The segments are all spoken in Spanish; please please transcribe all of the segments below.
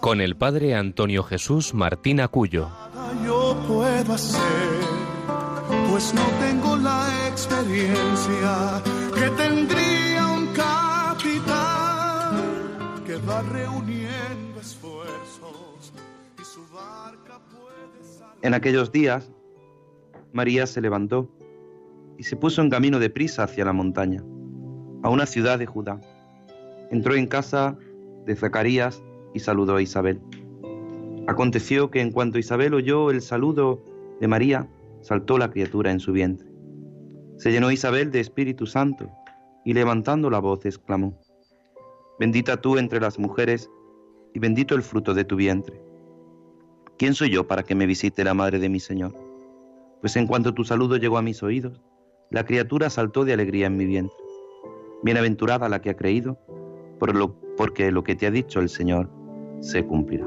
con el padre Antonio Jesús Martín Acuyo. Yo puedo hacer, pues no tengo la experiencia que tendría un capitán que va reuniendo esfuerzos y su barca puede salir. En aquellos días, María se levantó y se puso en camino de prisa hacia la montaña, a una ciudad de Judá. Entró en casa de Zacarías y saludó a Isabel. Aconteció que en cuanto Isabel oyó el saludo de María, saltó la criatura en su vientre. Se llenó Isabel de Espíritu Santo y levantando la voz exclamó, Bendita tú entre las mujeres y bendito el fruto de tu vientre. ¿Quién soy yo para que me visite la madre de mi Señor? Pues en cuanto tu saludo llegó a mis oídos, la criatura saltó de alegría en mi vientre. Bienaventurada la que ha creído, porque lo que te ha dicho el Señor se cumplirá.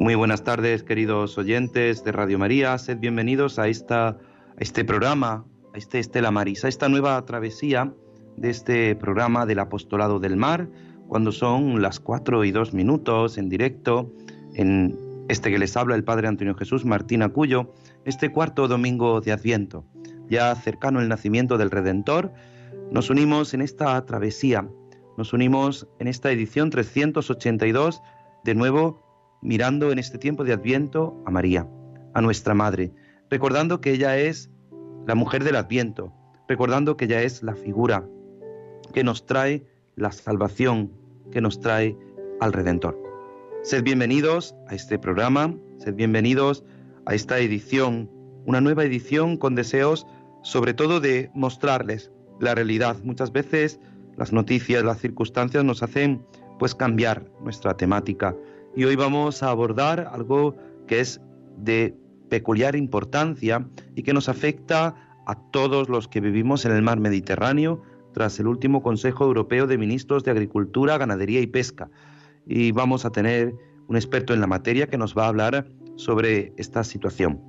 Muy buenas tardes, queridos oyentes de Radio María. Sed bienvenidos a, esta, a este programa, a este Estela Maris, a esta nueva travesía de este programa del Apostolado del Mar, cuando son las cuatro y dos minutos en directo, en este que les habla el Padre Antonio Jesús Martín Acuyo, este cuarto domingo de Adviento, ya cercano el nacimiento del Redentor, nos unimos en esta travesía, nos unimos en esta edición 382, de nuevo mirando en este tiempo de Adviento a María, a nuestra Madre, recordando que ella es la mujer del Adviento, recordando que ella es la figura que nos trae la salvación, que nos trae al Redentor. Sed bienvenidos a este programa, sed bienvenidos a esta edición, una nueva edición con deseos sobre todo de mostrarles la realidad. Muchas veces las noticias, las circunstancias nos hacen pues cambiar nuestra temática y hoy vamos a abordar algo que es de peculiar importancia y que nos afecta a todos los que vivimos en el mar Mediterráneo tras el último Consejo Europeo de Ministros de Agricultura, Ganadería y Pesca. Y vamos a tener un experto en la materia que nos va a hablar sobre esta situación.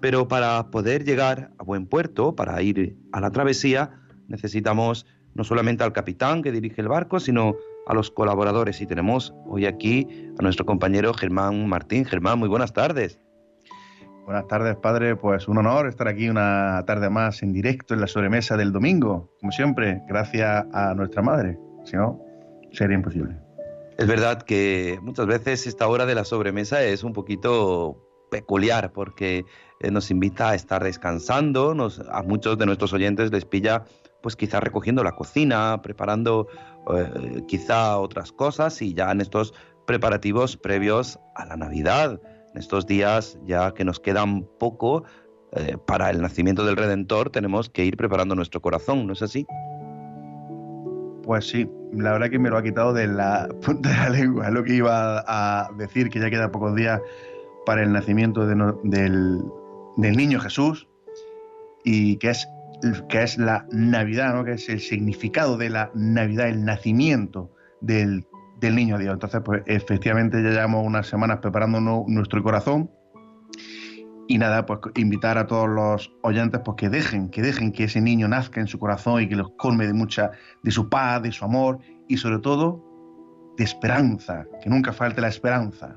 Pero para poder llegar a buen puerto, para ir a la travesía, necesitamos no solamente al capitán que dirige el barco, sino a los colaboradores. Y tenemos hoy aquí a nuestro compañero Germán Martín. Germán, muy buenas tardes. Buenas tardes, padre. Pues un honor estar aquí una tarde más en directo en la sobremesa del domingo, como siempre, gracias a nuestra madre. Si no, sería imposible. Es verdad que muchas veces esta hora de la sobremesa es un poquito peculiar porque eh, nos invita a estar descansando, nos, a muchos de nuestros oyentes les pilla pues quizá recogiendo la cocina, preparando eh, quizá otras cosas y ya en estos preparativos previos a la Navidad en estos días, ya que nos quedan poco eh, para el nacimiento del Redentor, tenemos que ir preparando nuestro corazón, ¿no es así? Pues sí, la verdad que me lo ha quitado de la punta de la lengua, lo que iba a decir, que ya quedan pocos días para el nacimiento del, del, niño Jesús y que es, que es la Navidad, ¿no? que es el significado de la Navidad, el nacimiento del del niño Dios. Entonces, pues efectivamente ya llevamos unas semanas preparando nuestro corazón y nada, pues invitar a todos los oyentes pues que dejen, que dejen que ese niño nazca en su corazón y que los colme de mucha, de su paz, de su amor y sobre todo de esperanza, que nunca falte la esperanza.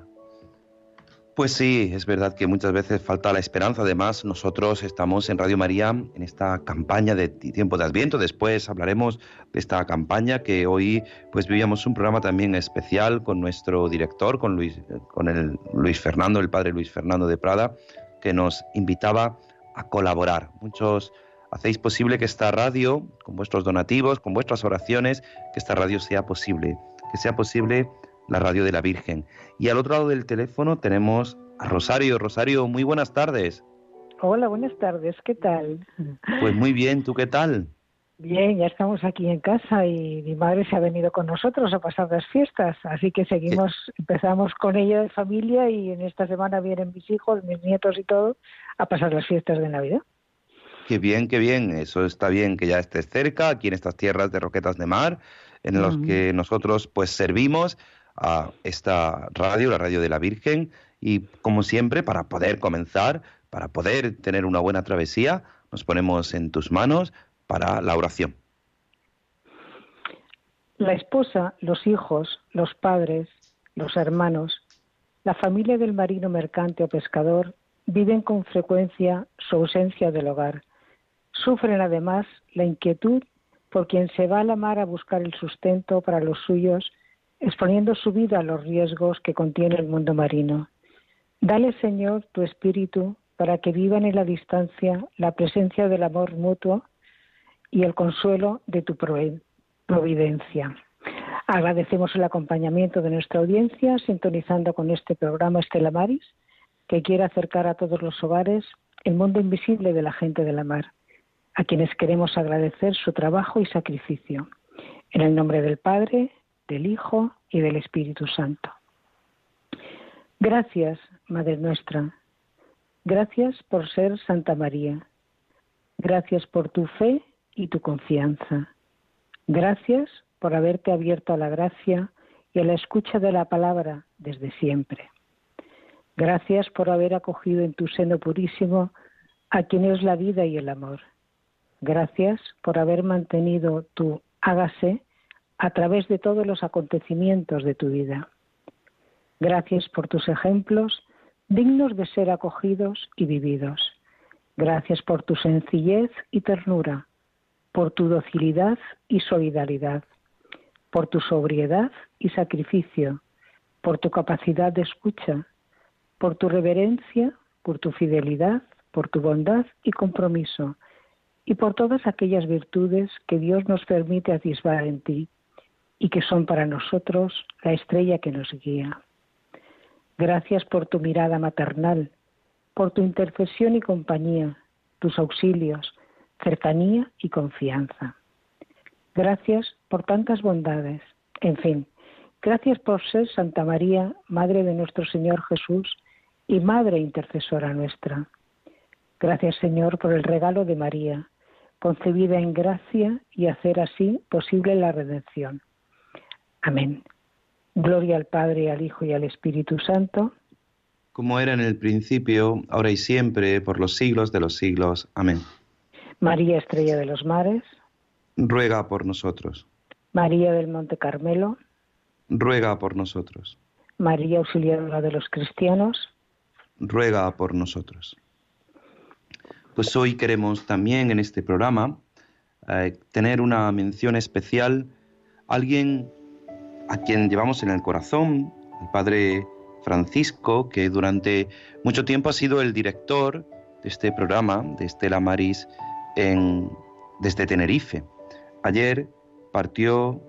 Pues sí, es verdad que muchas veces falta la esperanza. Además, nosotros estamos en Radio María en esta campaña de tiempo de Adviento. Después hablaremos de esta campaña que hoy pues vivíamos un programa también especial con nuestro director, con Luis, con el Luis Fernando, el padre Luis Fernando de Prada, que nos invitaba a colaborar. Muchos hacéis posible que esta radio, con vuestros donativos, con vuestras oraciones, que esta radio sea posible, que sea posible la radio de la Virgen. Y al otro lado del teléfono tenemos a Rosario. Rosario, muy buenas tardes. Hola, buenas tardes, ¿qué tal? Pues muy bien, ¿tú qué tal? Bien, ya estamos aquí en casa y mi madre se ha venido con nosotros a pasar las fiestas, así que seguimos, empezamos con ella de familia y en esta semana vienen mis hijos, mis nietos y todo a pasar las fiestas de Navidad. Qué bien, qué bien, eso está bien que ya estés cerca, aquí en estas tierras de Roquetas de Mar, en los que nosotros pues servimos a esta radio, la radio de la Virgen, y como siempre, para poder comenzar, para poder tener una buena travesía, nos ponemos en tus manos para la oración. La esposa, los hijos, los padres, los hermanos, la familia del marino mercante o pescador viven con frecuencia su ausencia del hogar. Sufren además la inquietud por quien se va a la mar a buscar el sustento para los suyos, exponiendo su vida a los riesgos que contiene el mundo marino. Dale, Señor, tu espíritu para que vivan en la distancia la presencia del amor mutuo y el consuelo de tu providencia. Agradecemos el acompañamiento de nuestra audiencia, sintonizando con este programa Estela Maris, que quiere acercar a todos los hogares el mundo invisible de la gente de la mar, a quienes queremos agradecer su trabajo y sacrificio. En el nombre del Padre, del Hijo y del Espíritu Santo. Gracias, Madre nuestra. Gracias por ser Santa María. Gracias por tu fe y tu confianza. Gracias por haberte abierto a la gracia y a la escucha de la palabra desde siempre. Gracias por haber acogido en tu seno purísimo a quien es la vida y el amor. Gracias por haber mantenido tu hágase a través de todos los acontecimientos de tu vida. Gracias por tus ejemplos dignos de ser acogidos y vividos. Gracias por tu sencillez y ternura, por tu docilidad y solidaridad, por tu sobriedad y sacrificio, por tu capacidad de escucha, por tu reverencia, por tu fidelidad, por tu bondad y compromiso, y por todas aquellas virtudes que Dios nos permite atisbar en ti y que son para nosotros la estrella que nos guía. Gracias por tu mirada maternal, por tu intercesión y compañía, tus auxilios, cercanía y confianza. Gracias por tantas bondades. En fin, gracias por ser Santa María, Madre de nuestro Señor Jesús y Madre intercesora nuestra. Gracias Señor por el regalo de María, concebida en gracia y hacer así posible la redención. Amén. Gloria al Padre, al Hijo y al Espíritu Santo. Como era en el principio, ahora y siempre, por los siglos de los siglos. Amén. María Estrella de los Mares. Ruega por nosotros. María del Monte Carmelo. Ruega por nosotros. María Auxiliadora de los Cristianos. Ruega por nosotros. Pues hoy queremos también en este programa eh, tener una mención especial a alguien a quien llevamos en el corazón, el Padre Francisco, que durante mucho tiempo ha sido el director de este programa, de Estela Maris, desde Tenerife. Ayer partió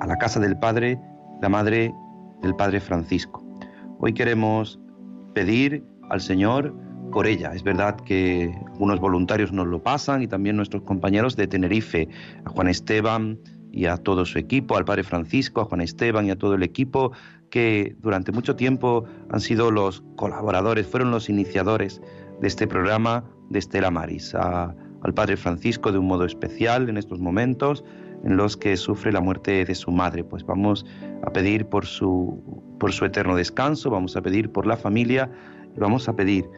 a la casa del Padre la madre del Padre Francisco. Hoy queremos pedir al Señor por ella. Es verdad que algunos voluntarios nos lo pasan y también nuestros compañeros de Tenerife, a Juan Esteban, y a todo su equipo, al Padre Francisco, a Juan Esteban y a todo el equipo que durante mucho tiempo han sido los colaboradores, fueron los iniciadores de este programa de Estela Maris, al Padre Francisco de un modo especial en estos momentos en los que sufre la muerte de su madre. Pues vamos a pedir por su, por su eterno descanso, vamos a pedir por la familia y vamos a pedir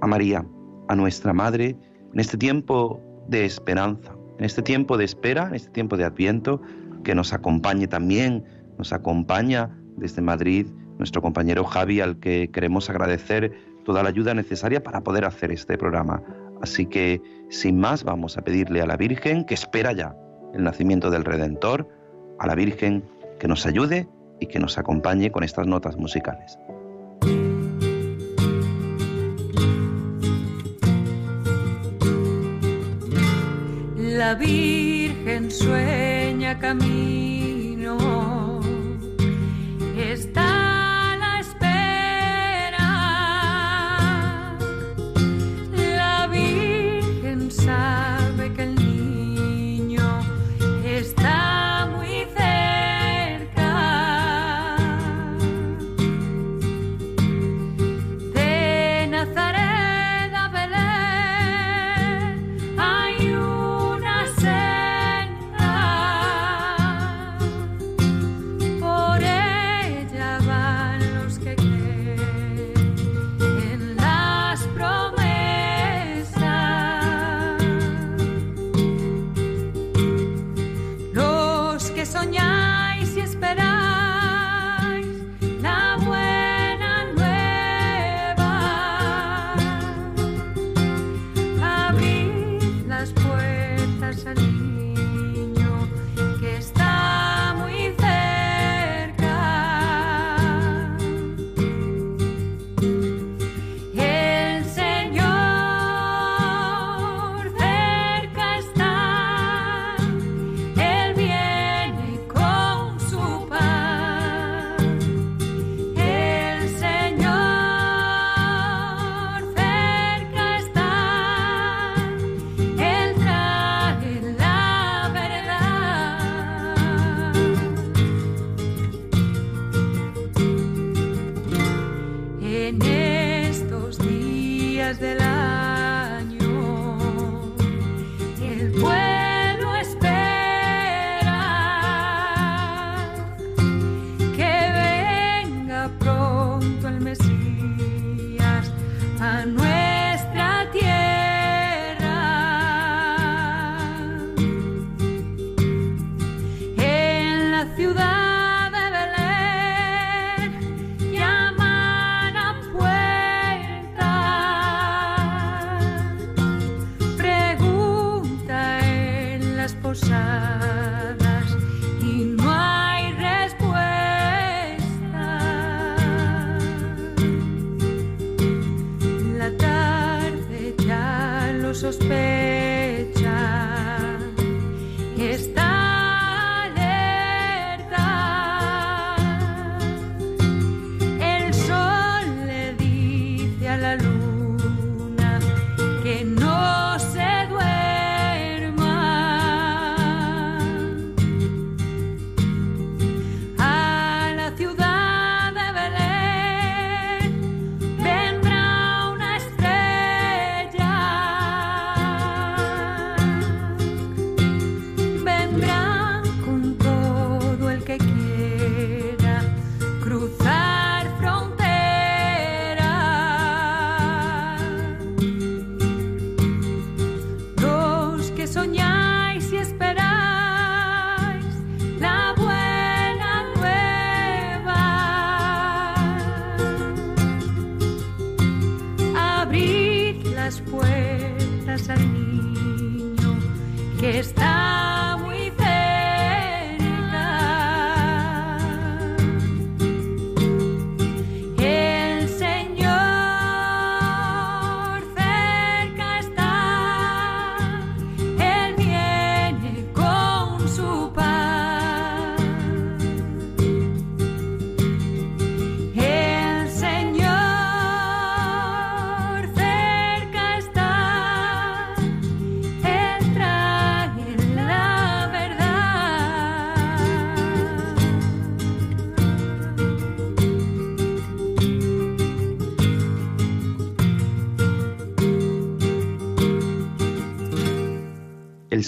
a María, a nuestra Madre, en este tiempo de esperanza, en este tiempo de espera, en este tiempo de adviento, que nos acompañe también, nos acompaña desde Madrid nuestro compañero Javi, al que queremos agradecer toda la ayuda necesaria para poder hacer este programa. Así que, sin más, vamos a pedirle a la Virgen, que espera ya el nacimiento del Redentor, a la Virgen que nos ayude y que nos acompañe con estas notas musicales. la Virgen sueña camino. Está soñar.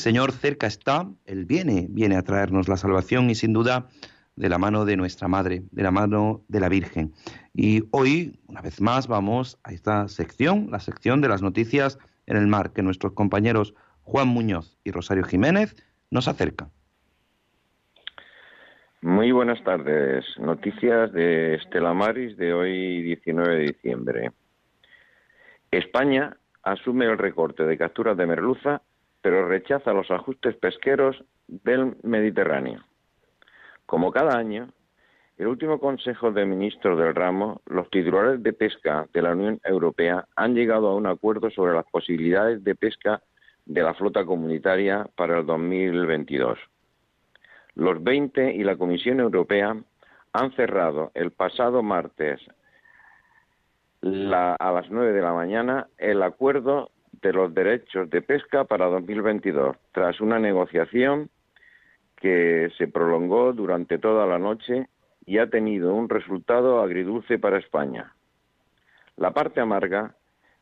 Señor cerca está, Él viene, viene a traernos la salvación y sin duda de la mano de nuestra Madre, de la mano de la Virgen. Y hoy, una vez más, vamos a esta sección, la sección de las noticias en el mar, que nuestros compañeros Juan Muñoz y Rosario Jiménez nos acercan. Muy buenas tardes. Noticias de Estela Maris de hoy 19 de diciembre. España asume el recorte de capturas de merluza pero rechaza los ajustes pesqueros del Mediterráneo. Como cada año, el último Consejo de Ministros del ramo, los titulares de pesca de la Unión Europea han llegado a un acuerdo sobre las posibilidades de pesca de la flota comunitaria para el 2022. Los 20 y la Comisión Europea han cerrado el pasado martes a las 9 de la mañana el acuerdo de los derechos de pesca para 2022, tras una negociación que se prolongó durante toda la noche y ha tenido un resultado agridulce para España. La parte amarga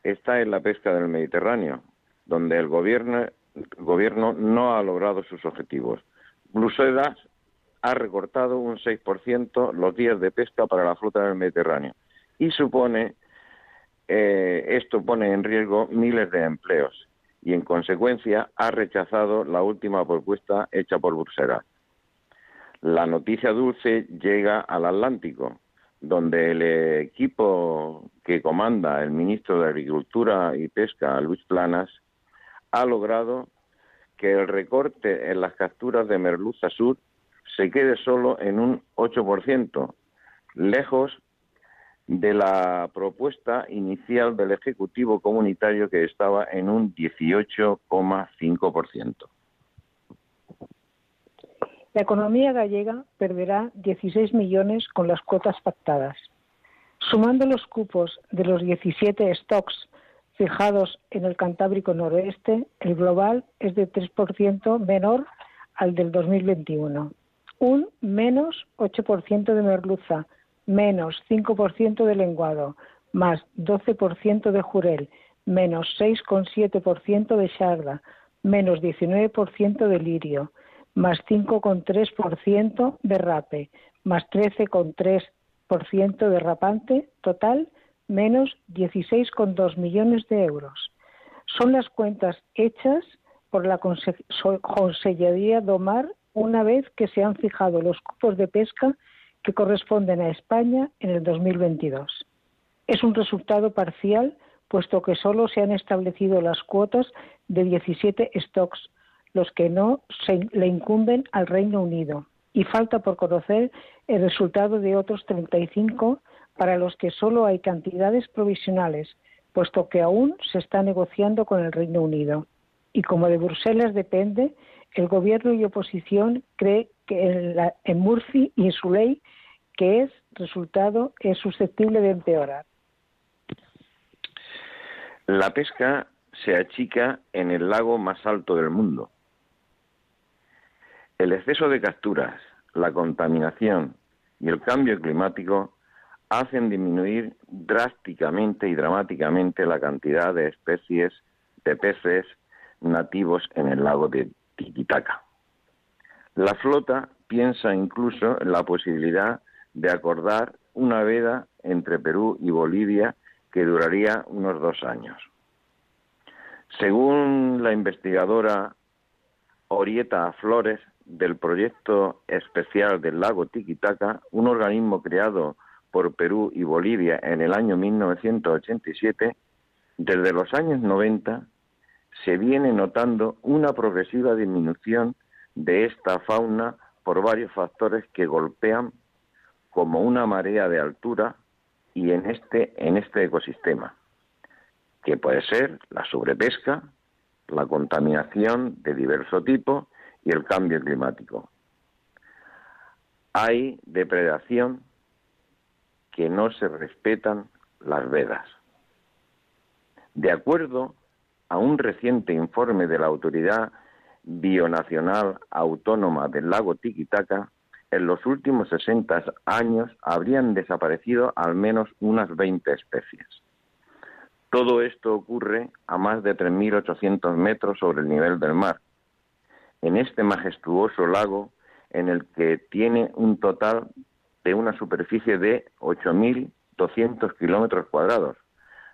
está en la pesca del Mediterráneo, donde el gobierno, no ha logrado sus objetivos. Bruselas ha recortado un 6% los días de pesca para la flota del Mediterráneo y supone eh, esto pone en riesgo miles de empleos y, en consecuencia, ha rechazado la última propuesta hecha por Bruselas. La noticia dulce llega al Atlántico, donde el equipo que comanda el ministro de Agricultura y Pesca, Luis Planas, ha logrado que el recorte en las capturas de merluza sur se quede solo en un 8%, lejos de la propuesta inicial del Ejecutivo Comunitario que estaba en un 18,5%. La economía gallega perderá 16 millones con las cuotas pactadas. Sumando los cupos de los 17 stocks fijados en el Cantábrico Noroeste, el global es de 3% menor al del 2021. Un menos 8% de merluza, menos 5% de lenguado, más 12% de jurel, menos 6,7% de sarda, menos 19% de lirio, más 5,3% de rape, más 13,3% de rapante, total menos 16,2 millones de euros. Son las cuentas hechas por la Consellería Domar una vez que se han fijado los cupos de pesca que corresponden a España en el 2022. Es un resultado parcial, puesto que solo se han establecido las cuotas de 17 stocks, los que no se le incumben al Reino Unido, y falta por conocer el resultado de otros 35 para los que solo hay cantidades provisionales, puesto que aún se está negociando con el Reino Unido. Y como de Bruselas depende, el Gobierno y oposición cree que en, la, en Murphy y en su ley que es resultado es susceptible de empeorar. La pesca se achica en el lago más alto del mundo. El exceso de capturas, la contaminación y el cambio climático hacen disminuir drásticamente y dramáticamente la cantidad de especies de peces nativos en el lago de Titicaca. La flota piensa incluso en la posibilidad de acordar una veda entre Perú y Bolivia que duraría unos dos años. Según la investigadora Orieta Flores del proyecto especial del lago Tiquitaca, un organismo creado por Perú y Bolivia en el año 1987, desde los años 90 se viene notando una progresiva disminución de esta fauna por varios factores que golpean como una marea de altura y en este, en este ecosistema, que puede ser la sobrepesca, la contaminación de diverso tipo y el cambio climático. Hay depredación que no se respetan las vedas. De acuerdo a un reciente informe de la Autoridad Bionacional Autónoma del Lago Tiquitaca, en los últimos 60 años habrían desaparecido al menos unas 20 especies. Todo esto ocurre a más de 3.800 metros sobre el nivel del mar, en este majestuoso lago en el que tiene un total de una superficie de 8.200 kilómetros cuadrados,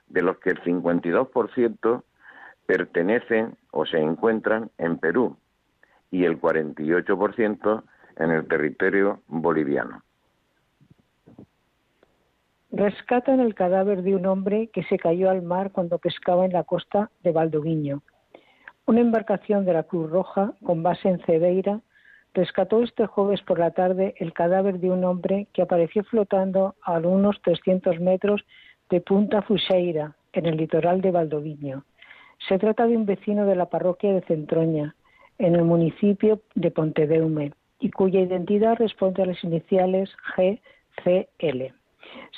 de los que el 52% pertenecen o se encuentran en Perú y el 48% en el territorio boliviano. Rescatan el cadáver de un hombre que se cayó al mar cuando pescaba en la costa de Valdoviño. Una embarcación de la Cruz Roja, con base en Cedeira, rescató este jueves por la tarde el cadáver de un hombre que apareció flotando a unos 300 metros de Punta Fuseira, en el litoral de Valdoviño. Se trata de un vecino de la parroquia de Centroña, en el municipio de Pontedeume, y cuya identidad responde a las iniciales GCL.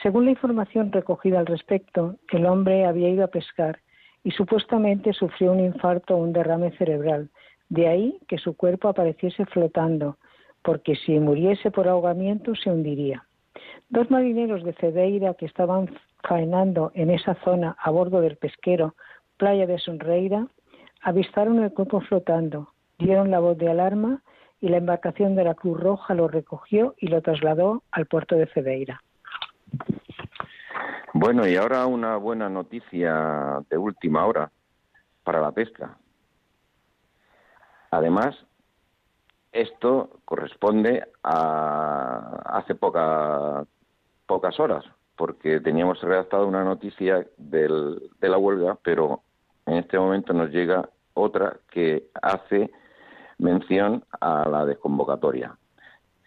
Según la información recogida al respecto, el hombre había ido a pescar y supuestamente sufrió un infarto o un derrame cerebral. De ahí que su cuerpo apareciese flotando, porque si muriese por ahogamiento se hundiría. Dos marineros de Cedeira que estaban faenando en esa zona a bordo del pesquero Playa de Sonreira avistaron el cuerpo flotando, dieron la voz de alarma y la embarcación de la Cruz Roja lo recogió y lo trasladó al puerto de Cedeira. Bueno, y ahora una buena noticia de última hora para la pesca. Además, esto corresponde a hace poca, pocas horas, porque teníamos redactado una noticia del, de la huelga, pero en este momento nos llega otra que hace mención a la desconvocatoria.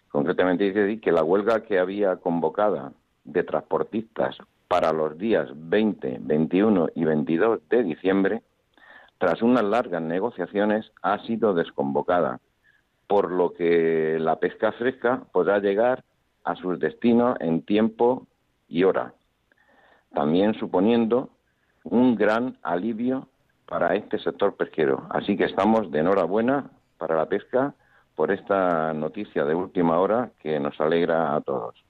Concretamente dice que la huelga que había convocada de transportistas para los días 20, 21 y 22 de diciembre, tras unas largas negociaciones, ha sido desconvocada, por lo que la pesca fresca podrá llegar a sus destinos en tiempo y hora, también suponiendo un gran alivio para este sector pesquero. Así que estamos de enhorabuena para la pesca por esta noticia de última hora que nos alegra a todos.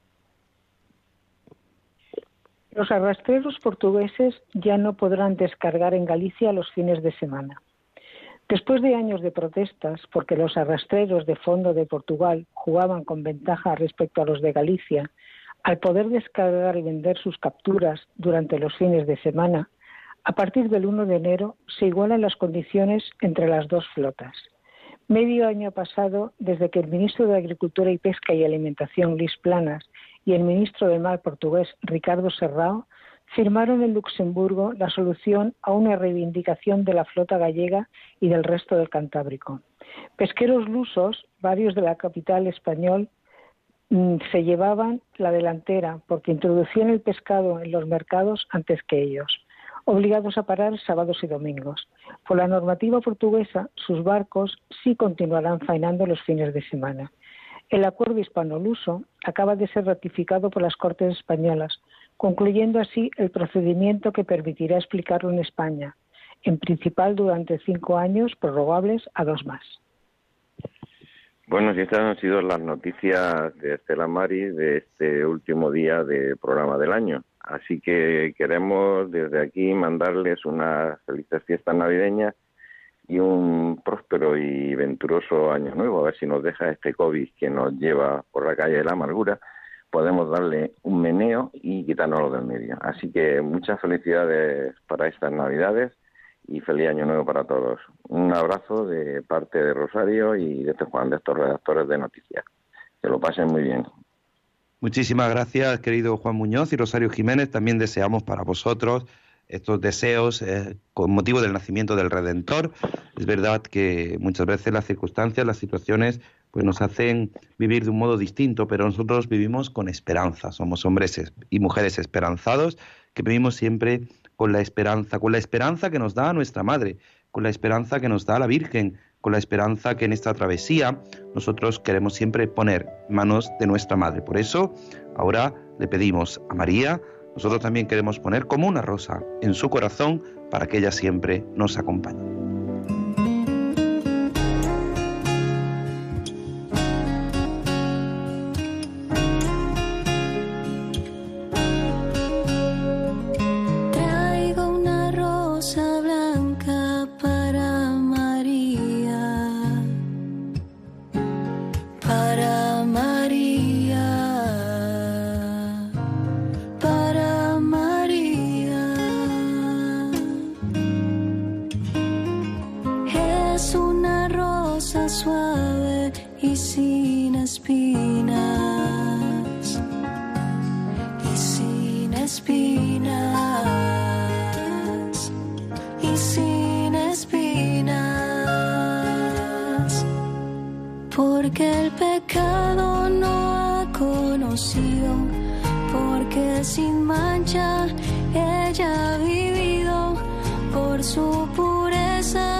Los arrastreros portugueses ya no podrán descargar en Galicia los fines de semana. Después de años de protestas, porque los arrastreros de fondo de Portugal jugaban con ventaja respecto a los de Galicia, al poder descargar y vender sus capturas durante los fines de semana, a partir del 1 de enero se igualan las condiciones entre las dos flotas. Medio año pasado, desde que el ministro de Agricultura y Pesca y Alimentación, Luis Planas, y el ministro del Mar portugués, Ricardo Serrao, firmaron en Luxemburgo la solución a una reivindicación de la flota gallega y del resto del Cantábrico. Pesqueros lusos, varios de la capital español, mm, se llevaban la delantera porque introducían el pescado en los mercados antes que ellos obligados a parar sábados y domingos. Por la normativa portuguesa, sus barcos sí continuarán faenando los fines de semana. El acuerdo hispano-luso acaba de ser ratificado por las Cortes españolas, concluyendo así el procedimiento que permitirá explicarlo en España, en principal durante cinco años, prorrogables a dos más. Bueno, y estas han sido las noticias de Estela Mari de este último día de programa del año. Así que queremos desde aquí mandarles unas felices fiestas navideñas y un próspero y venturoso año nuevo. A ver si nos deja este COVID que nos lleva por la calle de la amargura, podemos darle un meneo y quitárnoslo del medio. Así que muchas felicidades para estas navidades y feliz año nuevo para todos. Un abrazo de parte de Rosario y de este Juan, de estos redactores de noticias. Que lo pasen muy bien. Muchísimas gracias, querido Juan Muñoz y Rosario Jiménez. También deseamos para vosotros estos deseos eh, con motivo del nacimiento del Redentor. Es verdad que muchas veces las circunstancias, las situaciones, pues nos hacen vivir de un modo distinto, pero nosotros vivimos con esperanza. Somos hombres y mujeres esperanzados que vivimos siempre con la esperanza, con la esperanza que nos da nuestra Madre, con la esperanza que nos da la Virgen, con la esperanza que en esta travesía nosotros queremos siempre poner manos de nuestra Madre. Por eso, ahora le pedimos a María, nosotros también queremos poner como una rosa en su corazón para que ella siempre nos acompañe.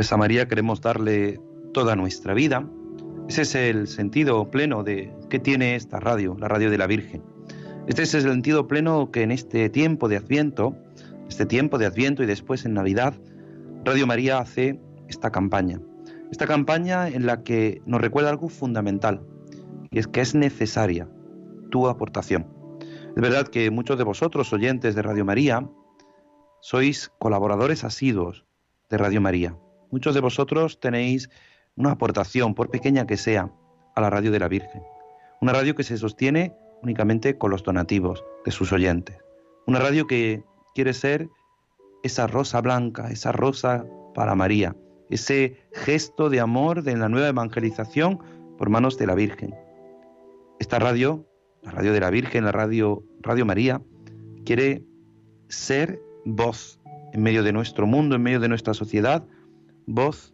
Pues a María queremos darle toda nuestra vida. Ese es el sentido pleno de que tiene esta radio, la radio de la Virgen. Este es el sentido pleno que en este tiempo de Adviento, este tiempo de Adviento y después en Navidad, Radio María hace esta campaña. Esta campaña en la que nos recuerda algo fundamental, y es que es necesaria tu aportación. Es verdad que muchos de vosotros, oyentes de Radio María, sois colaboradores asiduos de Radio María. Muchos de vosotros tenéis una aportación, por pequeña que sea, a la radio de la Virgen. Una radio que se sostiene únicamente con los donativos de sus oyentes. Una radio que quiere ser esa rosa blanca, esa rosa para María, ese gesto de amor de la nueva evangelización por manos de la Virgen. Esta radio, la radio de la Virgen, la radio Radio María, quiere ser voz en medio de nuestro mundo, en medio de nuestra sociedad, voz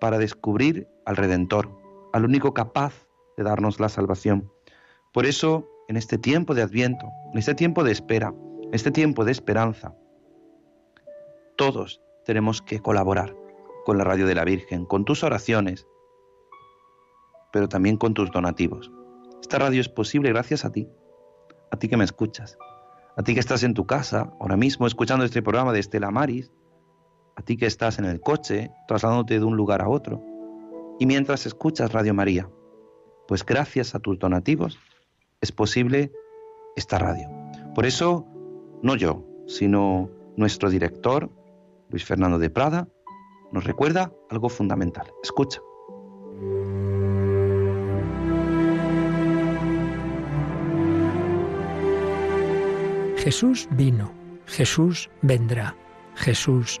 para descubrir al Redentor, al único capaz de darnos la salvación. Por eso, en este tiempo de Adviento, en este tiempo de espera, en este tiempo de esperanza, todos tenemos que colaborar con la radio de la Virgen, con tus oraciones, pero también con tus donativos. Esta radio es posible gracias a ti, a ti que me escuchas, a ti que estás en tu casa ahora mismo escuchando este programa de Estela Maris, a ti que estás en el coche trasladándote de un lugar a otro, y mientras escuchas Radio María, pues gracias a tus donativos es posible esta radio. Por eso, no yo, sino nuestro director, Luis Fernando de Prada, nos recuerda algo fundamental. Escucha. Jesús vino, Jesús vendrá, Jesús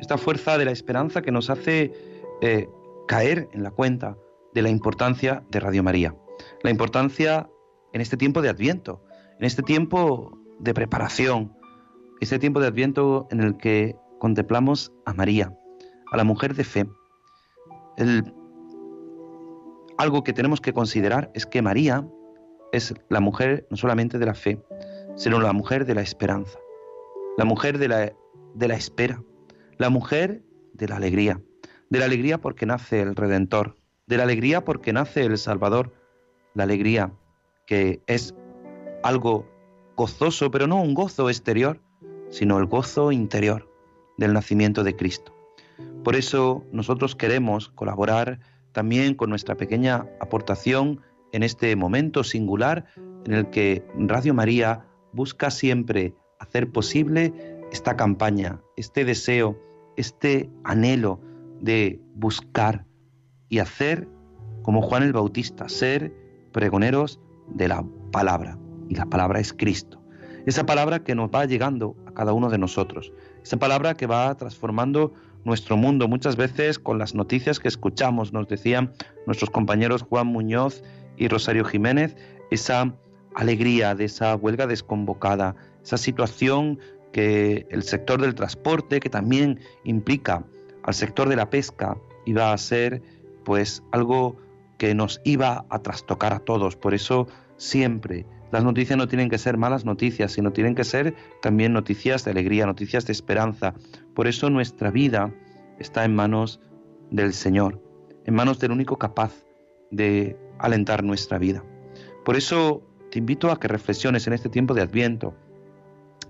Esta fuerza de la esperanza que nos hace eh, caer en la cuenta de la importancia de Radio María. La importancia en este tiempo de Adviento, en este tiempo de preparación, este tiempo de Adviento en el que contemplamos a María, a la mujer de fe. algo que tenemos que considerar es que María es la mujer no solamente de la fe, sino la mujer de la esperanza la mujer de la espera, la mujer de la alegría, de la alegría porque nace el Redentor, de la alegría porque nace el Salvador, la alegría que es algo gozoso, pero no un gozo exterior, sino el gozo interior del nacimiento de Cristo. Por eso nosotros queremos colaborar también con nuestra pequeña aportación en este momento singular en el que Radio María busca siempre hacer posible esta campaña, este deseo, este anhelo de buscar y hacer como Juan el Bautista, ser pregoneros de la palabra. Y la palabra es Cristo. Esa palabra que nos va llegando a cada uno de nosotros. Esa palabra que va transformando nuestro mundo. Muchas veces con las noticias que escuchamos, nos decían nuestros compañeros Juan Muñoz y Rosario Jiménez, esa alegría de esa huelga desconvocada, esa situación que el sector del transporte, que también implica al sector de la pesca, iba a ser pues algo que nos iba a trastocar a todos. Por eso siempre las noticias no tienen que ser malas noticias, sino tienen que ser también noticias de alegría, noticias de esperanza. Por eso nuestra vida está en manos del Señor, en manos del único capaz de alentar nuestra vida. Por eso te invito a que reflexiones en este tiempo de Adviento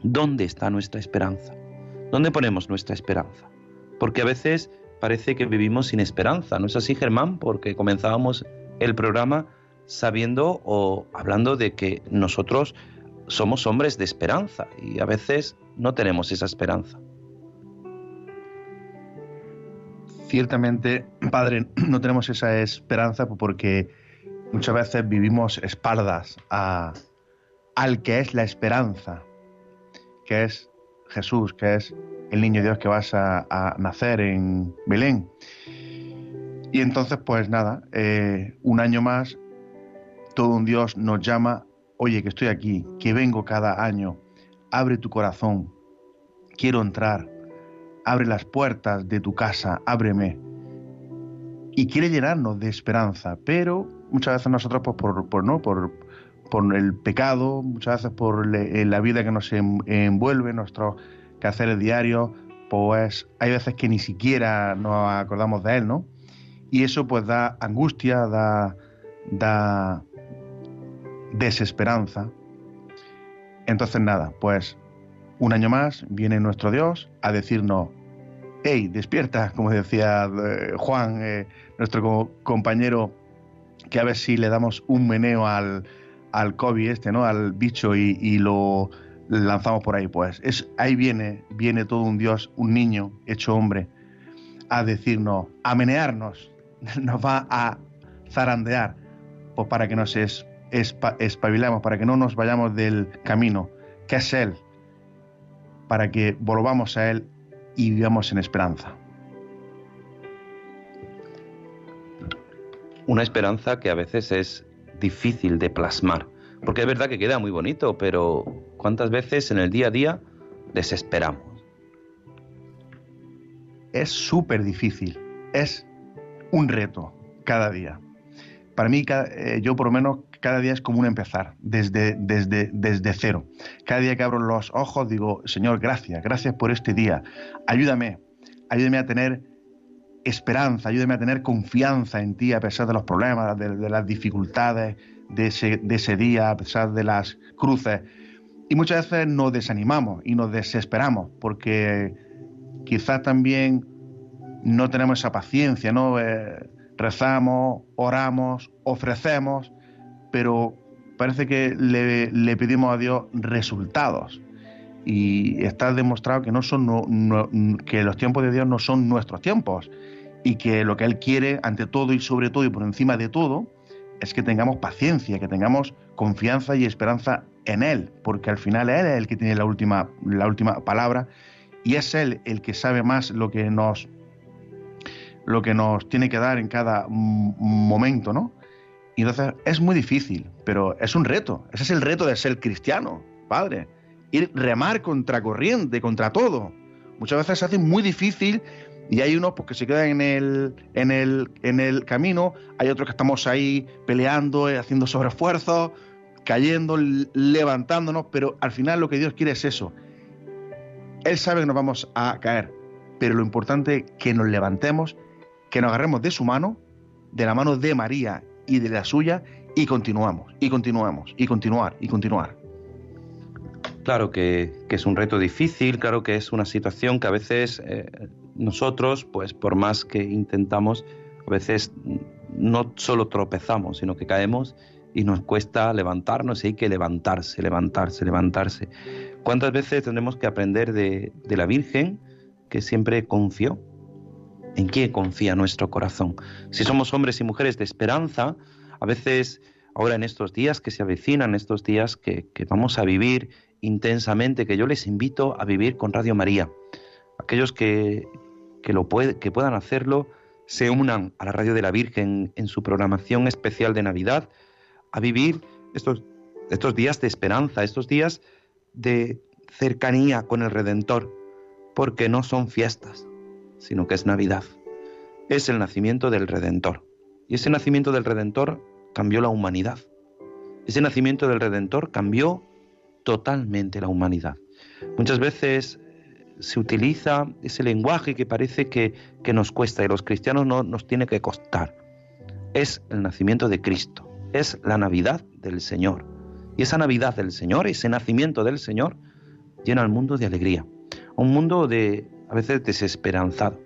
¿Dónde está nuestra esperanza? ¿Dónde ponemos nuestra esperanza? Porque a veces parece que vivimos sin esperanza. ¿No es así, Germán? Porque comenzábamos el programa sabiendo o hablando de que nosotros somos hombres de esperanza y a veces no tenemos esa esperanza. Ciertamente, Padre, no tenemos esa esperanza porque muchas veces vivimos espaldas a, al que es la esperanza, que es Jesús, que es el niño Dios que vas a, nacer en Belén. Y entonces, pues nada, eh, un año más, todo un Dios nos llama, oye, que estoy aquí, que vengo cada año, abre tu corazón, quiero entrar, abre las puertas de tu casa, ábreme. Y quiere llenarnos de esperanza, pero muchas veces nosotros, pues por, por no, por, por el pecado, muchas veces por la vida que nos envuelve, nuestros quehaceres diarios, pues hay veces que ni siquiera nos acordamos de él, ¿no? Y eso pues da angustia, da, da desesperanza. Entonces nada, pues un año más viene nuestro Dios a decirnos, hey, despierta, como decía eh, Juan, eh, nuestro compañero, que a ver si le damos un meneo al, al COVID este, ¿no? Al bicho y, lo lanzamos por ahí. Pues es, ahí viene, viene todo un Dios, un niño hecho hombre, a decirnos, a menearnos, nos va a zarandear, pues para que nos es, espabilemos, para que no nos vayamos del camino, que es Él, para que volvamos a Él y vivamos en esperanza. Una esperanza que a veces es difícil de plasmar, porque es verdad que queda muy bonito, pero ¿cuántas veces en el día a día desesperamos? Es súper difícil, es un reto cada día. Para mí, eh, yo por lo menos cada día es como un empezar, desde, desde, desde cero. Cada día que abro los ojos digo, Señor, gracias, gracias por este día. Ayúdame, ayúdame a tener esperanza, ayúdame a tener confianza en ti a pesar de los problemas, de, las dificultades de ese, día, a pesar de las cruces. Y muchas veces nos desanimamos y nos desesperamos porque quizás también no tenemos esa paciencia, ¿no? Eh, rezamos, oramos, ofrecemos, pero parece que le, le, pedimos a Dios resultados. Y está demostrado que, no son, que los tiempos de Dios no son nuestros tiempos y que lo que Él quiere, ante todo y sobre todo y por encima de todo, es que tengamos paciencia, que tengamos confianza y esperanza en Él, porque al final Él es el que tiene la última, la última palabra y es Él el que sabe más lo que nos lo que nos tiene que dar en cada momento, ¿no? Y entonces es muy difícil, pero es un reto. Ese es el reto de ser cristiano, padre. Ir remar contra corriente, contra todo. Muchas veces se hace muy difícil y hay unos pues, que se quedan en el, en, el, en el camino, hay otros que estamos ahí peleando, eh, haciendo sobreesfuerzos, cayendo, levantándonos, pero al final lo que Dios quiere es eso. Él sabe que nos vamos a caer, pero lo importante es que nos levantemos, que nos agarremos de su mano, de la mano de María y de la suya, y continuamos, y continuamos, y continuar, y continuar. Claro que, es un reto difícil, claro que es una situación que a veces eh, nosotros, pues por más que intentamos, a veces no solo tropezamos, sino que caemos y nos cuesta levantarnos y hay que levantarse, levantarse, levantarse. ¿Cuántas veces tendremos que aprender de, de la Virgen que siempre confió? ¿En quién confía nuestro corazón? Si somos hombres y mujeres de esperanza, a veces ahora en estos días que se avecinan, estos días que, que vamos a vivir intensamente, que yo les invito a vivir con Radio María. Aquellos que, que, lo puedan hacerlo se unan a la Radio de la Virgen en su programación especial de Navidad a vivir estos, estos días de esperanza, estos días de cercanía con el Redentor, porque no son fiestas, sino que es Navidad. Es el nacimiento del Redentor. Y ese nacimiento del Redentor cambió la humanidad. Ese nacimiento del Redentor cambió totalmente la humanidad. Muchas veces se utiliza ese lenguaje que parece que, nos cuesta y los cristianos no nos tiene que costar. Es el nacimiento de Cristo, es la Navidad del Señor. Y esa Navidad del Señor, ese nacimiento del Señor, llena al mundo de alegría. Un mundo de a veces desesperanzado.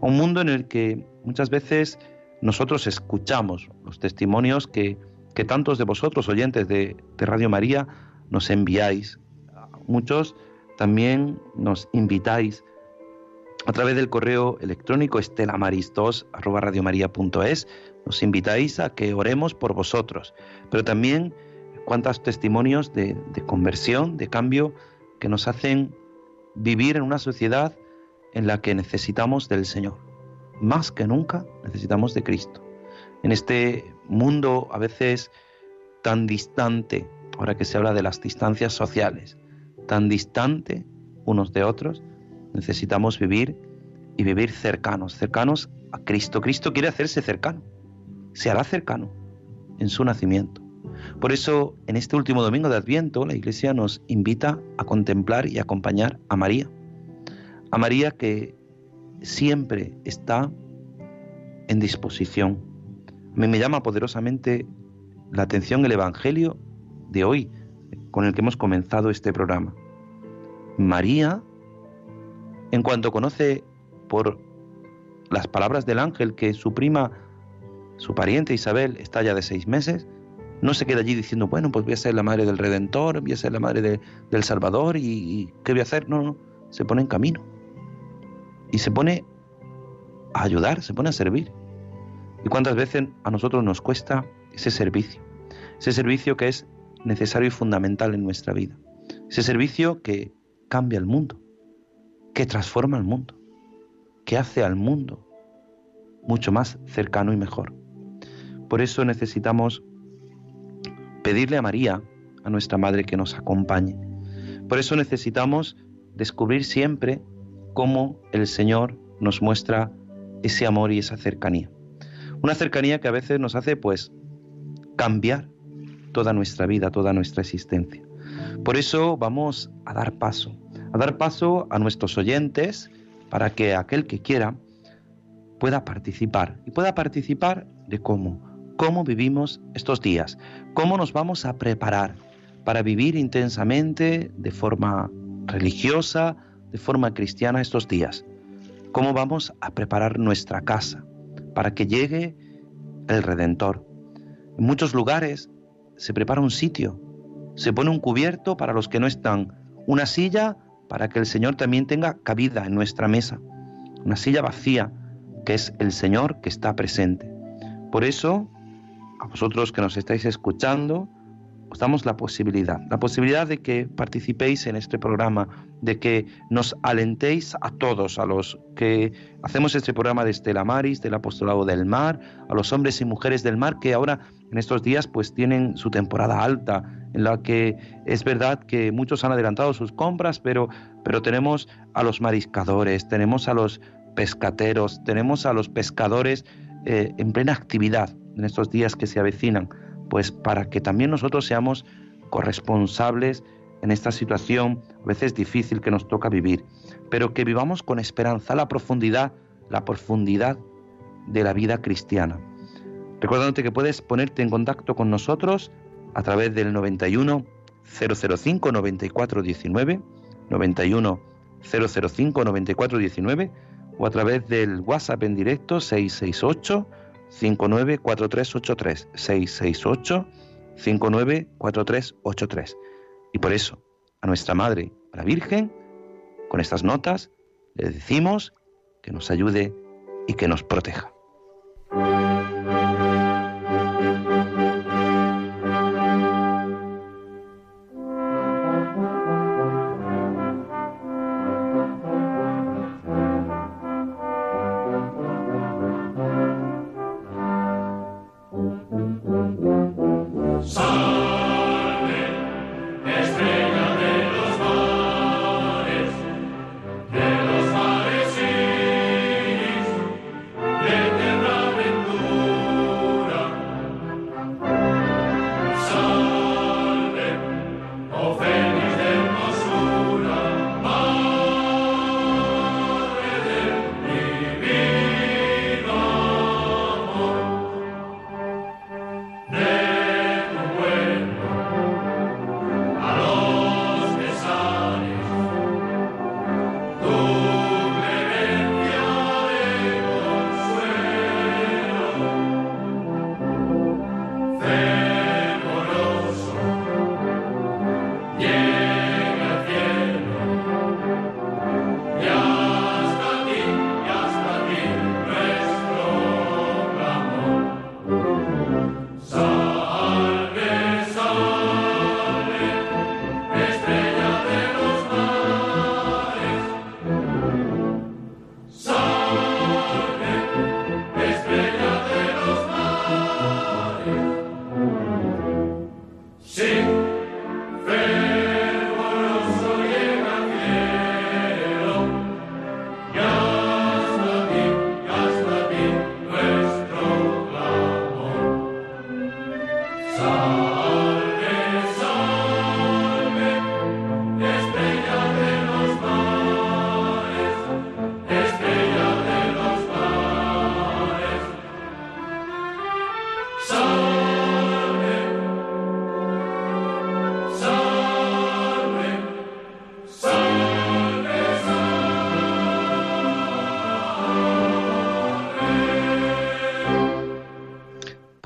un mundo en el que muchas veces nosotros escuchamos los testimonios que, tantos de vosotros, oyentes de, de Radio María, nos enviáis. Muchos también nos invitáis a través del correo electrónico estelamaristos.es nos invitáis a que oremos por vosotros, pero también cuántos testimonios de, de, conversión, de cambio, que nos hacen vivir en una sociedad en la que necesitamos del Señor. Más que nunca necesitamos de Cristo. En este mundo a veces tan distante, ahora que se habla de las distancias sociales, tan distante unos de otros, necesitamos vivir y vivir cercanos, cercanos a Cristo. Cristo quiere hacerse cercano, se hará cercano en su nacimiento. Por eso, en este último domingo de Adviento, la Iglesia nos invita a contemplar y acompañar a María. A María que siempre está en disposición. A mí me llama poderosamente la atención el Evangelio de hoy, con el que hemos comenzado este programa. María en cuanto conoce por las palabras del ángel que su prima, su pariente Isabel, está ya de seis meses, no se queda allí diciendo, bueno, pues voy a ser la madre del Redentor, voy a ser la madre del Salvador y, ¿qué voy a hacer? No, no, se pone en camino. Y se pone a ayudar, se pone a servir. ¿Y cuántas veces a nosotros nos cuesta ese servicio? Ese servicio que es necesario y fundamental en nuestra vida. Ese servicio que cambia el mundo que transforma el mundo, que hace al mundo mucho más cercano y mejor. Por eso necesitamos pedirle a María, a nuestra Madre, que nos acompañe. Por eso necesitamos descubrir siempre cómo el Señor nos muestra ese amor y esa cercanía. Una cercanía que a veces nos hace pues cambiar toda nuestra vida, toda nuestra existencia. Por eso vamos a dar paso, a dar paso a nuestros oyentes para que aquel que quiera pueda participar y pueda participar de cómo, cómo vivimos estos días, cómo nos vamos a preparar para vivir intensamente de forma religiosa, de forma cristiana estos días, cómo vamos a preparar nuestra casa para que llegue el Redentor. En muchos lugares se prepara un sitio, se pone un cubierto para los que no están, una silla para que el Señor también tenga cabida en nuestra mesa. Una silla vacía, que es el Señor que está presente. Por eso, a vosotros que nos estáis escuchando, os damos la posibilidad, la posibilidad de que participéis en este programa, de que nos alentéis a todos, a los que hacemos este programa de Estela Maris, del Apostolado del Mar, a los hombres y mujeres del mar que ahora en estos días pues tienen su temporada alta, en la que es verdad que muchos han adelantado sus compras, pero, pero tenemos a los mariscadores, tenemos a los pescateros, tenemos a los pescadores eh, en plena actividad en estos días que se avecinan, pues para que también nosotros seamos corresponsables en esta situación a veces difícil que nos toca vivir, pero que vivamos con esperanza la profundidad, la profundidad de la vida cristiana. Recordándote que puedes ponerte en contacto con nosotros a través del 91 005 94 19, 91 005 94 19 o a través del WhatsApp en directo 668 594383 668 594383. Y por eso, a nuestra Madre, a la Virgen, con estas notas, le decimos que nos ayude y que nos proteja.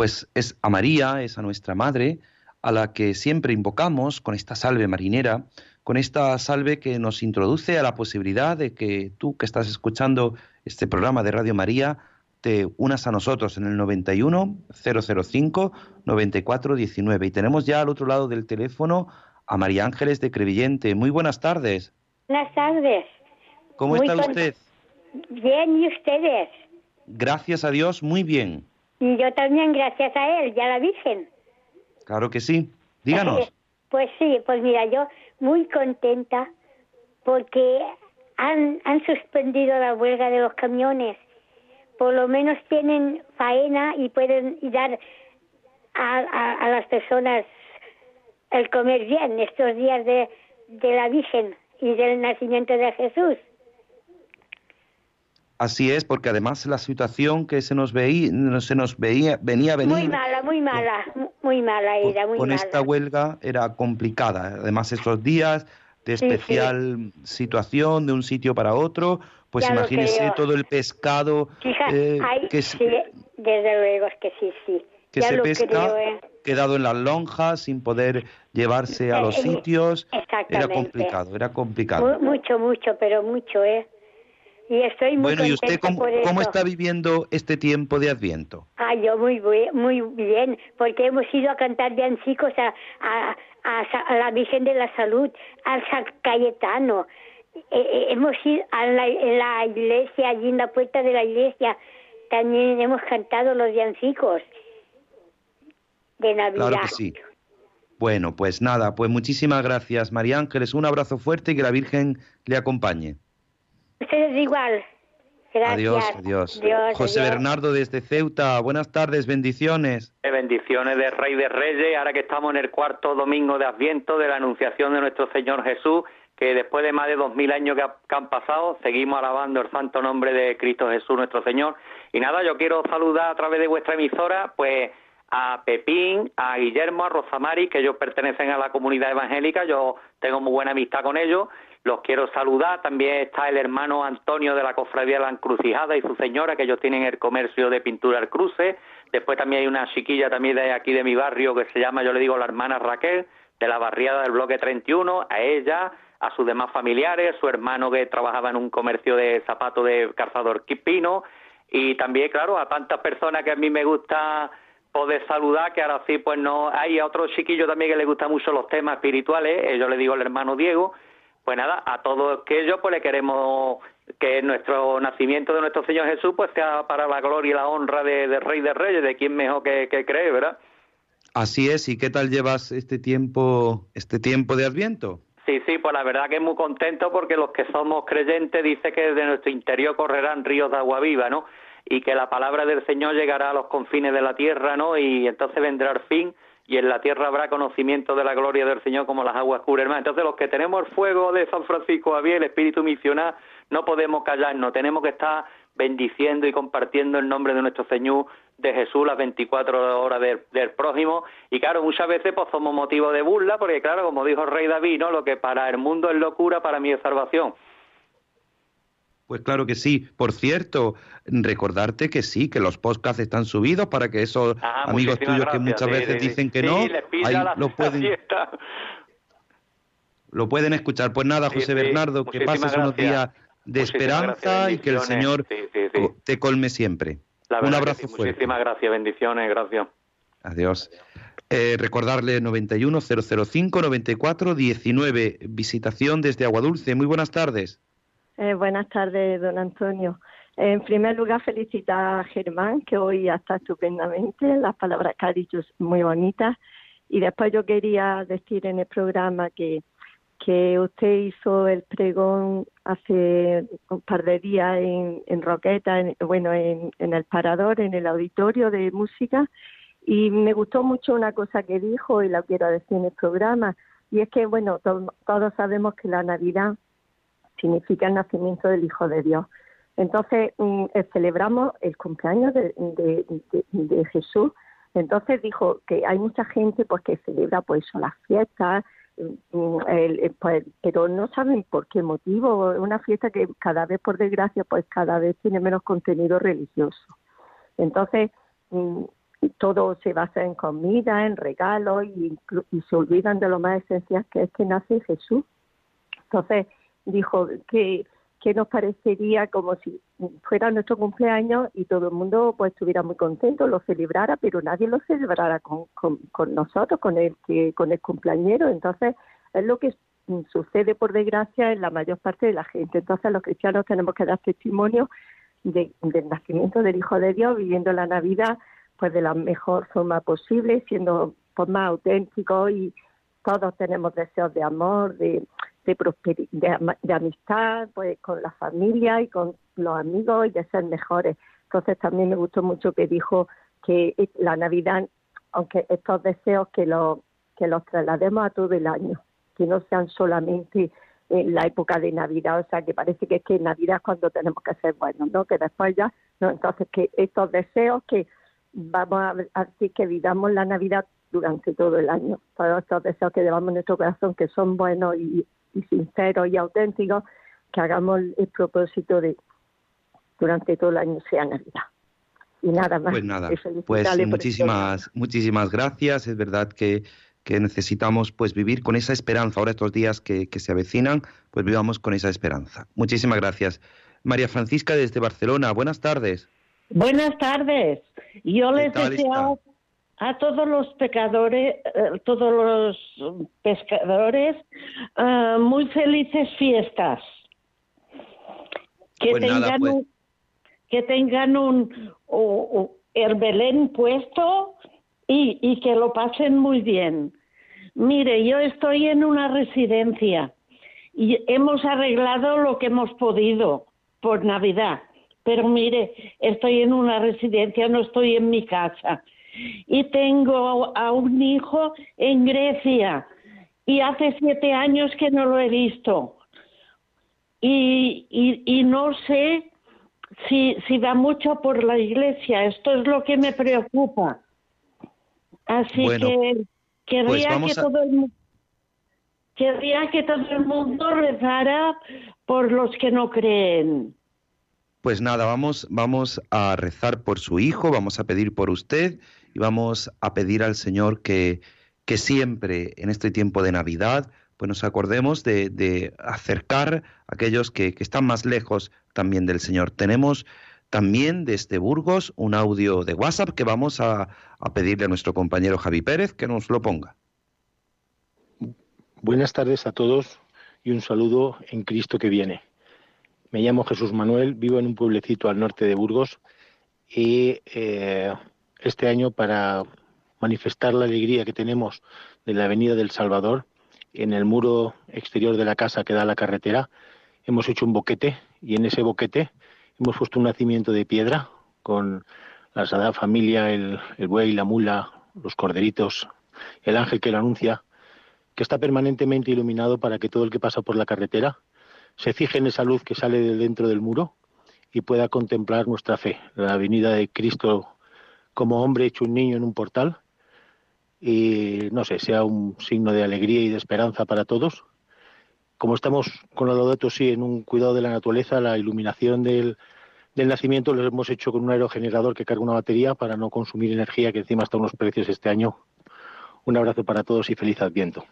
Pues es a María, es a nuestra Madre, a la que siempre invocamos con esta salve marinera, con esta salve que nos introduce a la posibilidad de que tú que estás escuchando este programa de Radio María, te unas a nosotros en el 91 005 94 19. Y tenemos ya al otro lado del teléfono a María Ángeles de Crevillente. Muy buenas tardes. Buenas tardes. ¿Cómo está usted? Bien, ¿y ustedes? Gracias a Dios, muy bien. Y yo también, gracias a él y a la Virgen. Claro que sí. Díganos. Pues sí, pues mira, yo muy contenta porque han, han suspendido la huelga de los camiones. Por lo menos tienen faena y pueden dar a, a, las personas el comer bien estos días de, de la Virgen y del nacimiento de Jesús. Así es, porque además la situación que se nos veía, se nos veía, venía a venir. Muy mala, muy mala, muy mala era, muy con esta huelga era complicada. Además, estos días de especial situación de un sitio para otro, pues imagínese todo el pescado eh, que sí, desde luego es que sí, sí. Que se pesca ¿eh? quedado en las lonjas sin poder llevarse a los eh, sitios. Era complicado, era complicado. Mucho, mucho, pero mucho, ¿eh? Y estoy muy Bueno, ¿y usted cómo, está viviendo este tiempo de Adviento? Ah, yo muy, muy bien, porque hemos ido a cantar villancicos a, a, a, la Virgen de la Salud, al San Cayetano. Eh, eh, hemos ido a la, iglesia, allí en la puerta de la iglesia, también hemos cantado los villancicos de Navidad. Claro que sí. Bueno, pues nada, pues muchísimas gracias, María Ángeles. Un abrazo fuerte y que la Virgen le acompañe. Ustedes igual. Adiós, adiós. José Bernardo desde Ceuta, buenas tardes, bendiciones. Eh, bendiciones de Rey de Reyes, ahora que estamos en el cuarto domingo de Adviento de la Anunciación de nuestro Señor Jesús, que después de más de dos mil años que, han pasado, seguimos alabando el santo nombre de Cristo Jesús nuestro Señor. Y nada, yo quiero saludar a través de vuestra emisora, pues a Pepín, a Guillermo, a Rosamari, que ellos pertenecen a la comunidad evangélica, yo tengo muy buena amistad con ellos, los quiero saludar. También está el hermano Antonio de la Cofradía de la Encrucijada y su señora, que ellos tienen el comercio de pintura al cruce. Después también hay una chiquilla también de aquí de mi barrio que se llama, yo le digo, la hermana Raquel, de la barriada del bloque 31, a ella, a sus demás familiares, su hermano que trabajaba en un comercio de zapatos de calzador quipino, y también, claro, a tantas personas que a mí me gusta poder saludar, que ahora sí, pues no, hay a otro chiquillo también que le gustan mucho los temas espirituales, eh, yo le digo al hermano Diego, pues nada, a todos aquellos pues le queremos que nuestro nacimiento de nuestro Señor Jesús pues sea para la gloria y la honra de, Rey de Reyes, de quien mejor que, cree, ¿verdad? Así es, ¿y qué tal llevas este tiempo, este tiempo de Adviento? Sí, sí, pues la verdad que es muy contento porque los que somos creyentes dice que de nuestro interior correrán ríos de agua viva, ¿no? Y que la palabra del Señor llegará a los confines de la tierra, ¿no? Y entonces vendrá el fin y en la tierra habrá conocimiento de la gloria del Señor como las aguas cubren más. Entonces los que tenemos el fuego de San Francisco Javier, el espíritu misional, no podemos callarnos, tenemos que estar bendiciendo y compartiendo el nombre de nuestro Señor de Jesús las 24 horas del, prójimo y claro, muchas veces pues somos motivo de burla porque claro, como dijo el rey David, ¿no? lo que para el mundo es locura, para mí es salvación. Pues claro que sí. Por cierto, recordarte que sí, que los podcasts están subidos para que esos ah, amigos tuyos que muchas veces dicen que no, ahí lo pueden, lo pueden escuchar. Pues nada, José Bernardo, que pases unos días de esperanza y que el Señor te colme siempre. Un abrazo fuerte. Muchísimas gracias, bendiciones, gracias. Adiós. Eh, recordarle 91005 94 19 visitación desde Aguadulce. Muy buenas tardes. Eh, buenas tardes, don Antonio. En primer lugar, felicitar a Germán, que hoy está estupendamente, las palabras que ha dicho muy bonitas. Y después yo quería decir en el programa que, que usted hizo el pregón hace un par de días en, en Roqueta, bueno, en, en el Parador, en el auditorio de música, y me gustó mucho una cosa que dijo y la quiero decir en el programa, y es que, bueno, todos sabemos que la Navidad significa el nacimiento del Hijo de Dios. Entonces mm, eh, celebramos el cumpleaños de, Jesús. Entonces dijo que hay mucha gente pues que celebra pues las fiestas, mm, mm, pues, pero no saben por qué motivo. Es una fiesta que cada vez, por desgracia, pues cada vez tiene menos contenido religioso. Entonces, todo se basa en comida, en regalos y, y se olvidan de lo más esencial que es que nace Jesús. Entonces dijo que, que nos parecería como si fuera nuestro cumpleaños y todo el mundo pues estuviera muy contento, lo celebrara, pero nadie lo celebrara con, con, nosotros, con el que con el cumpleañero. Entonces es lo que sucede por desgracia en la mayor parte de la gente. Entonces los cristianos tenemos que dar testimonio del nacimiento del Hijo de Dios, viviendo la Navidad pues de la mejor forma posible, siendo pues, más auténticos y todos tenemos deseos de amor, de, de, de, amistad, pues con la familia y con los amigos y de ser mejores. Entonces también me gustó mucho que dijo que la Navidad, aunque estos deseos que los que los traslademos a todo el año, que no sean solamente en la época de Navidad, o sea, que parece que es que Navidad es cuando tenemos que ser buenos, ¿no? Que después ya, no, entonces que estos deseos que vamos a decir que vivamos la Navidad durante todo el año, todos estos deseos que llevamos en nuestro corazón, que son buenos y, sinceros y auténticos, que hagamos el propósito de durante todo el año sea Navidad. Y nada más. Pues nada, pues muchísimas, muchísimas gracias. Es verdad que que necesitamos pues vivir con esa esperanza. Ahora estos días que, se avecinan, pues vivamos con esa esperanza. Muchísimas gracias. María Francisca desde Barcelona, buenas tardes. Buenas tardes. Yo les deseo a todos los pecadores, eh, todos los pescadores, eh, muy felices fiestas. Que pues tengan pues. un, que tengan un, el Belén puesto y, y que lo pasen muy bien. Mire, yo estoy en una residencia y hemos arreglado lo que hemos podido por Navidad. Pero mire, estoy en una residencia, no estoy en mi casa. Y tengo a un hijo en Grecia y hace siete años que no lo he visto. Y, y, no sé si, si va mucho por la iglesia. Esto es lo que me preocupa. Así que pues Querría, que todo el, querría que todo el mundo rezara por los que no creen. Pues nada, vamos, vamos a rezar por su hijo, vamos a pedir por usted y vamos a pedir al Señor que, que siempre en este tiempo de Navidad pues nos acordemos de, acercar a aquellos que, que, están más lejos también del Señor. Tenemos también desde Burgos un audio de WhatsApp que vamos a, pedirle a nuestro compañero Javi Pérez que nos lo ponga. Buenas tardes a todos y un saludo en Cristo que viene. Me llamo Jesús Manuel, vivo en un pueblecito al norte de Burgos y eh, este año para manifestar la alegría que tenemos de la Avenida del Salvador, en el muro exterior de la casa que da a la carretera, hemos hecho un boquete y en ese boquete Hemos puesto un nacimiento de piedra con la Sagrada Familia, el, el buey, la mula, los corderitos, el ángel que lo anuncia, que está permanentemente iluminado para que todo el que pasa por la carretera se fije en esa luz que sale de dentro del muro y pueda contemplar nuestra fe, la venida de Cristo como hombre hecho un niño en un portal y no sé, sea un signo de alegría y de esperanza para todos como estamos con los datos sí en un cuidado de la naturaleza, la iluminación del, nacimiento lo hemos hecho con un aerogenerador que carga una batería para no consumir energía, que encima está unos precios este año. Un abrazo para todos y feliz Adviento.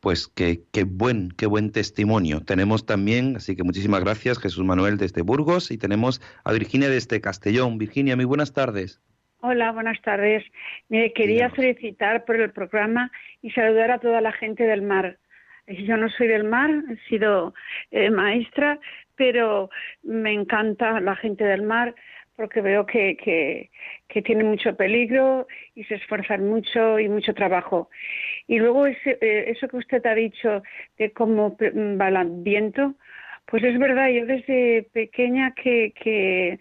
Pues qué, qué buen, qué buen testimonio. Tenemos también, así que muchísimas gracias, Jesús Manuel desde Burgos, y tenemos a Virginia desde Castellón. Virginia, muy buenas tardes. Hola, buenas tardes. Mire, quería felicitar por el programa y saludar a toda la gente del mar. Yo no soy del mar, he sido eh, maestra, pero me encanta la gente del mar porque veo que, que, que tiene mucho peligro y se esfuerzan mucho y mucho trabajo. Y luego ese, eh, eso que usted ha dicho de cómo va el viento, pues es verdad, yo desde pequeña que, que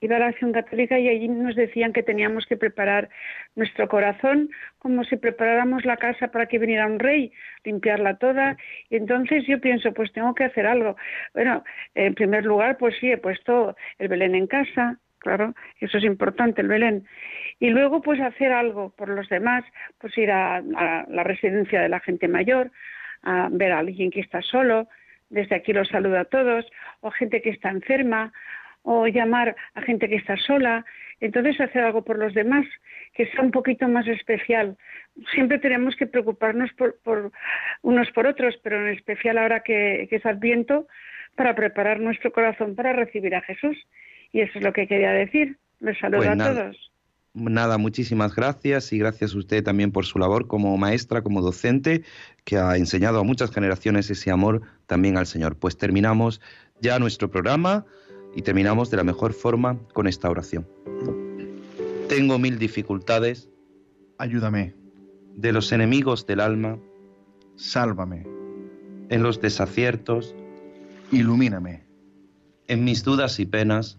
iba a la acción católica y allí nos decían que teníamos que preparar nuestro corazón como si preparáramos la casa para que viniera un rey, limpiarla toda. Y entonces yo pienso, pues tengo que hacer algo. Bueno, en primer lugar, pues sí, he puesto el Belén en casa, claro, eso es importante, el Belén. Y luego, pues hacer algo por los demás, pues ir a, la residencia de la gente mayor, a ver a alguien que está solo, desde aquí los saludo a todos, o gente que está enferma, o llamar a gente que está sola. Entonces hacer algo por los demás que sea un poquito más especial. Siempre tenemos que preocuparnos por, unos por otros, pero en especial ahora que, es Adviento, para preparar nuestro corazón para recibir a Jesús. Y eso es lo que quería decir. Les saludo pues a todos. Nada, muchísimas gracias y gracias a usted también por su labor como maestra, como docente, que ha enseñado a muchas generaciones ese amor también al Señor. Pues terminamos ya nuestro programa y terminamos de la mejor forma con esta oración. Tengo mil dificultades. Ayúdame. De los enemigos del alma. Sálvame. En los desaciertos. Ilumíname. En mis dudas y penas.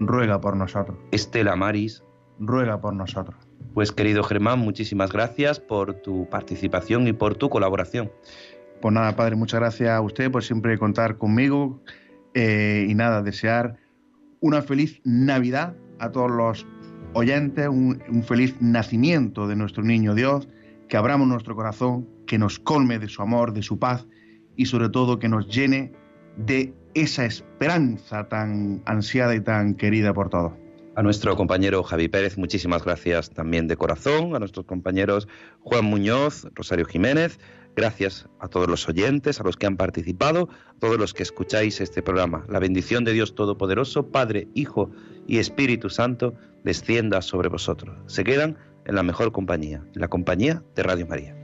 ruega por nosotros. Estela Maris, ruega por nosotros. Pues querido Germán, muchísimas gracias por tu participación y por tu colaboración. Pues nada, padre, muchas gracias a usted por siempre contar conmigo eh, y nada, desear una feliz Navidad a todos los oyentes, un, un feliz nacimiento de nuestro niño Dios, que abramos nuestro corazón, que nos colme de su amor, de su paz y sobre todo que nos llene de esa esperanza tan ansiada y tan querida por todos. A nuestro compañero Javi Pérez, muchísimas gracias también de corazón. A nuestros compañeros Juan Muñoz, Rosario Jiménez, gracias a todos los oyentes, a los que han participado, a todos los que escucháis este programa. La bendición de Dios Todopoderoso, Padre, Hijo y Espíritu Santo, descienda sobre vosotros. Se quedan en la mejor compañía, en la compañía de Radio María.